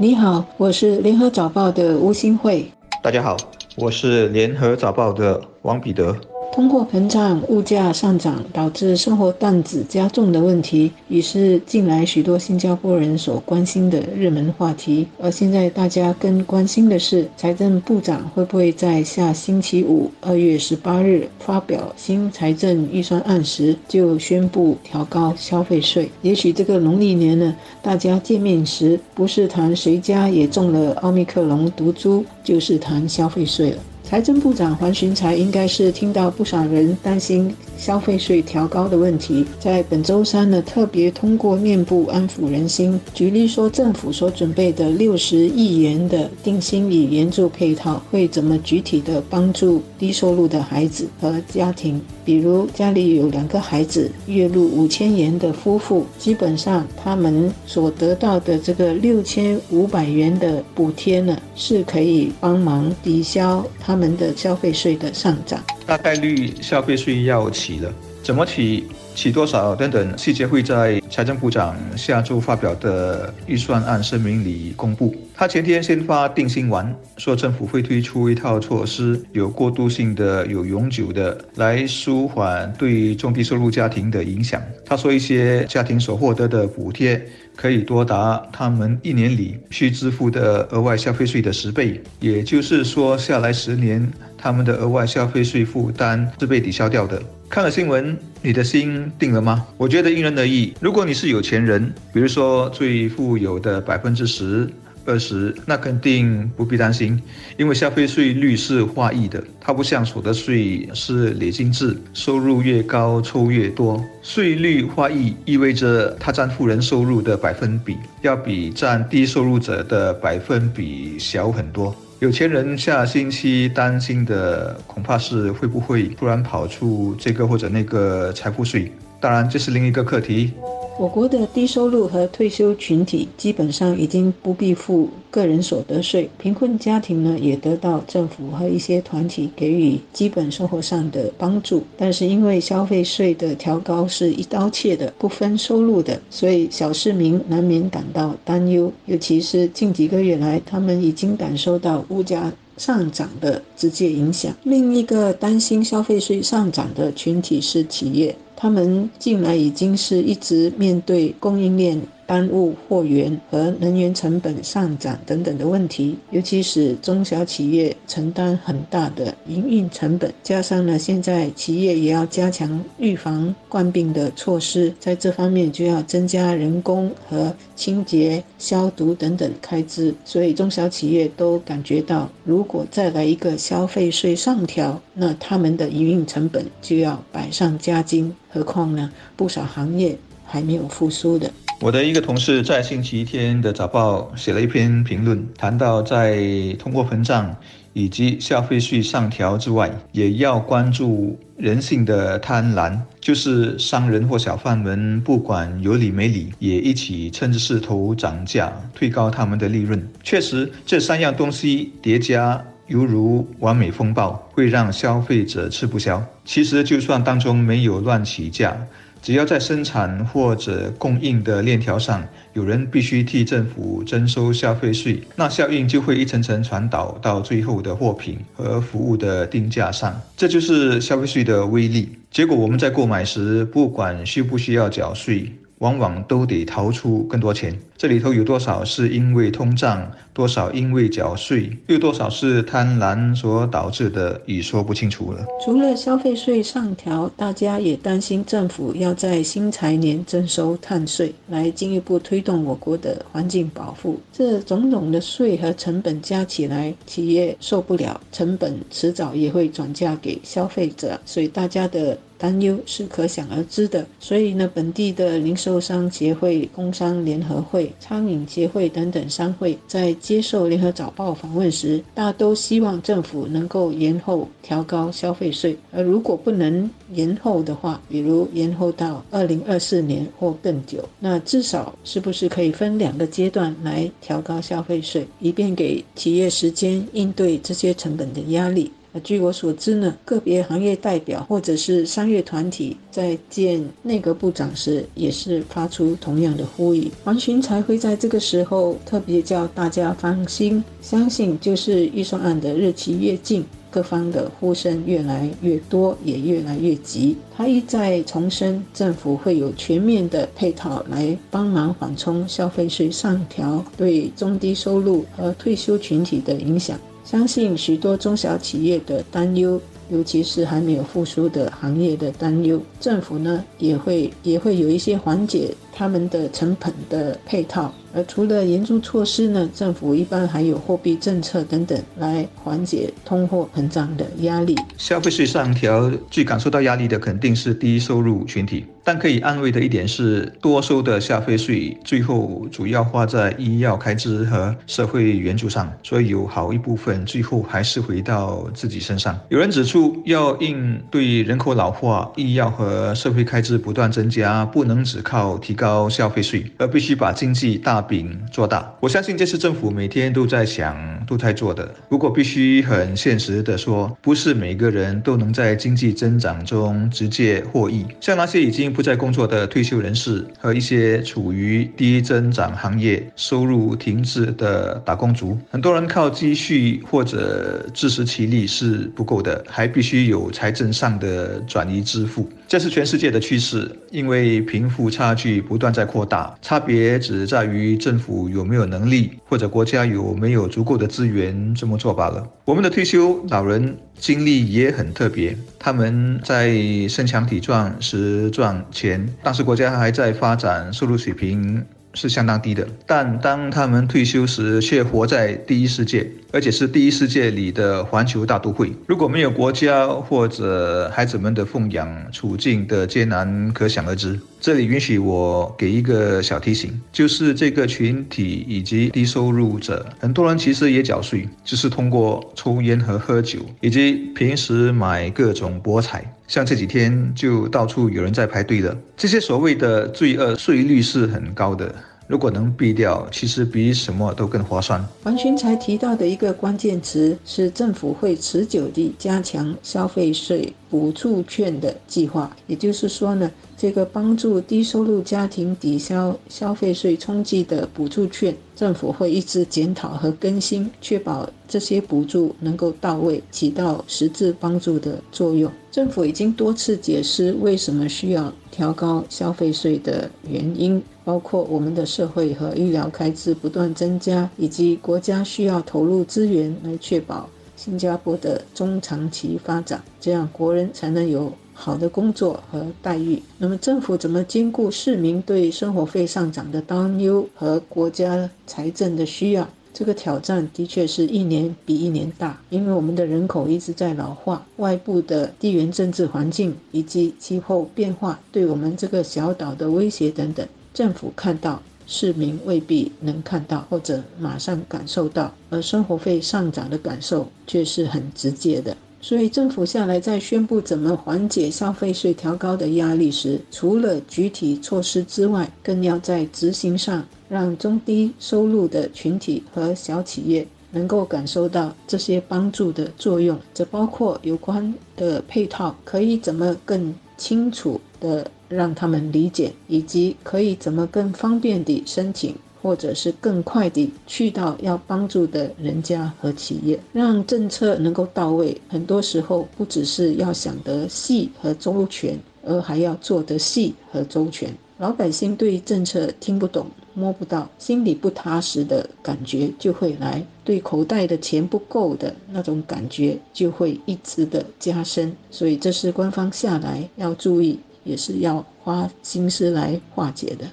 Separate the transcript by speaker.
Speaker 1: 你好，我是联合早报的吴新慧。
Speaker 2: 大家好，我是联合早报的王彼得。
Speaker 1: 通货膨胀、物价上涨导致生活担子加重的问题，已是近来许多新加坡人所关心的热门话题。而现在大家更关心的是，财政部长会不会在下星期五（二月十八日）发表新财政预算案时就宣布调高消费税？也许这个农历年呢，大家见面时不是谈谁家也中了奥密克戎毒株，就是谈消费税了。财政部长黄循财应该是听到不少人担心消费税调高的问题，在本周三呢特别通过面部安抚人心。举例说，政府所准备的六十亿元的定心与援助配套会怎么具体的帮助低收入的孩子和家庭？比如家里有两个孩子，月入五千元的夫妇，基本上他们所得到的这个六千五百元的补贴呢，是可以帮忙抵消他。们的消费税的上涨，
Speaker 2: 大概率消费税要起了，怎么起？起多少等等细节会在财政部长下周发表的预算案声明里公布。他前天先发定心丸，说政府会推出一套措施，有过渡性的、有永久的，来舒缓对中低收入家庭的影响。他说，一些家庭所获得的补贴可以多达他们一年里需支付的额外消费税的十倍，也就是说，下来十年他们的额外消费税负担是被抵消掉的。看了新闻，你的心定了吗？我觉得因人而异。如果你是有钱人，比如说最富有的百分之十、二十，那肯定不必担心，因为消费税率是划一的，它不像所得税是累进制，收入越高抽越多。税率划一意味着它占富人收入的百分比要比占低收入者的百分比小很多。有钱人下星期担心的恐怕是会不会突然跑出这个或者那个财富税，当然这是另一个课题。
Speaker 1: 我国的低收入和退休群体基本上已经不必付个人所得税，贫困家庭呢也得到政府和一些团体给予基本生活上的帮助。但是因为消费税的调高是一刀切的，不分收入的，所以小市民难免感到担忧。尤其是近几个月来，他们已经感受到物价上涨的直接影响。另一个担心消费税上涨的群体是企业。他们近来已经是一直面对供应链。耽误货源和能源成本上涨等等的问题，尤其是中小企业承担很大的营运成本，加上呢，现在企业也要加强预防冠病的措施，在这方面就要增加人工和清洁、消毒等等开支，所以中小企业都感觉到，如果再来一个消费税上调，那他们的营运成本就要百上加斤。何况呢，不少行业还没有复苏的。
Speaker 2: 我的一个同事在星期天的早报写了一篇评论，谈到在通货膨胀以及消费税上调之外，也要关注人性的贪婪，就是商人或小贩们不管有理没理，也一起趁着势头涨价，推高他们的利润。确实，这三样东西叠加，犹如完美风暴，会让消费者吃不消。其实，就算当中没有乱起价。只要在生产或者供应的链条上，有人必须替政府征收消费税，那效应就会一层层传导到最后的货品和服务的定价上。这就是消费税的威力。结果我们在购买时，不管需不需要缴税。往往都得掏出更多钱，这里头有多少是因为通胀，多少因为缴税，又多少是贪婪所导致的，已说不清楚了。
Speaker 1: 除了消费税上调，大家也担心政府要在新财年征收碳税，来进一步推动我国的环境保护。这种种的税和成本加起来，企业受不了，成本迟早也会转嫁给消费者，所以大家的。担忧是可想而知的，所以呢，本地的零售商协会、工商联合会、餐饮协会等等商会在接受联合早报访问时，大都希望政府能够延后调高消费税。而如果不能延后的话，比如延后到二零二四年或更久，那至少是不是可以分两个阶段来调高消费税，以便给企业时间应对这些成本的压力？据我所知呢，个别行业代表或者是商业团体在见内阁部长时，也是发出同样的呼吁。王群才会在这个时候特别叫大家放心，相信就是预算案的日期越近，各方的呼声越来越多，也越来越急。他一再重申，政府会有全面的配套来帮忙缓冲消费税上调对中低收入和退休群体的影响。相信许多中小企业的担忧，尤其是还没有复苏的行业的担忧，政府呢也会也会有一些缓解他们的成本的配套。除了援助措施呢，政府一般还有货币政策等等来缓解通货膨胀的压力。
Speaker 2: 消费税上调，最感受到压力的肯定是低收入群体。但可以安慰的一点是，多收的消费税最后主要花在医药开支和社会援助上，所以有好一部分最后还是回到自己身上。有人指出，要应对人口老化，医药和社会开支不断增加，不能只靠提高消费税，而必须把经济大饼做大。我相信这是政府每天都在想、都在做的。不过，必须很现实的说，不是每个人都能在经济增长中直接获益，像那些已经。不在工作的退休人士和一些处于低增长行业、收入停滞的打工族，很多人靠积蓄或者自食其力是不够的，还必须有财政上的转移支付。这是全世界的趋势，因为贫富差距不断在扩大，差别只在于政府有没有能力或者国家有没有足够的资源这么做罢了。我们的退休老人。经历也很特别，他们在身强体壮时赚钱，当时国家还在发展，收入水平。是相当低的，但当他们退休时，却活在第一世界，而且是第一世界里的环球大都会。如果没有国家或者孩子们的奉养，处境的艰难可想而知。这里允许我给一个小提醒，就是这个群体以及低收入者，很多人其实也缴税，就是通过抽烟和喝酒，以及平时买各种博彩。像这几天就到处有人在排队的。这些所谓的罪恶税率是很高的，如果能避掉，其实比什么都更划算。
Speaker 1: 黄群才提到的一个关键词是政府会持久地加强消费税补助券的计划，也就是说呢，这个帮助低收入家庭抵消消费税冲击的补助券。政府会一直检讨和更新，确保这些补助能够到位，起到实质帮助的作用。政府已经多次解释为什么需要调高消费税的原因，包括我们的社会和医疗开支不断增加，以及国家需要投入资源来确保新加坡的中长期发展，这样国人才能有。好的工作和待遇，那么政府怎么兼顾市民对生活费上涨的担忧和国家财政的需要？这个挑战的确是一年比一年大，因为我们的人口一直在老化，外部的地缘政治环境以及气候变化对我们这个小岛的威胁等等，政府看到，市民未必能看到或者马上感受到，而生活费上涨的感受却是很直接的。所以政府下来在宣布怎么缓解消费税调高的压力时，除了具体措施之外，更要在执行上让中低收入的群体和小企业能够感受到这些帮助的作用。这包括有关的配套可以怎么更清楚的让他们理解，以及可以怎么更方便地申请。或者是更快地去到要帮助的人家和企业，让政策能够到位。很多时候不只是要想得细和周全，而还要做得细和周全。老百姓对政策听不懂、摸不到，心里不踏实的感觉就会来，对口袋的钱不够的那种感觉就会一直的加深。所以这是官方下来要注意，也是要花心思来化解的。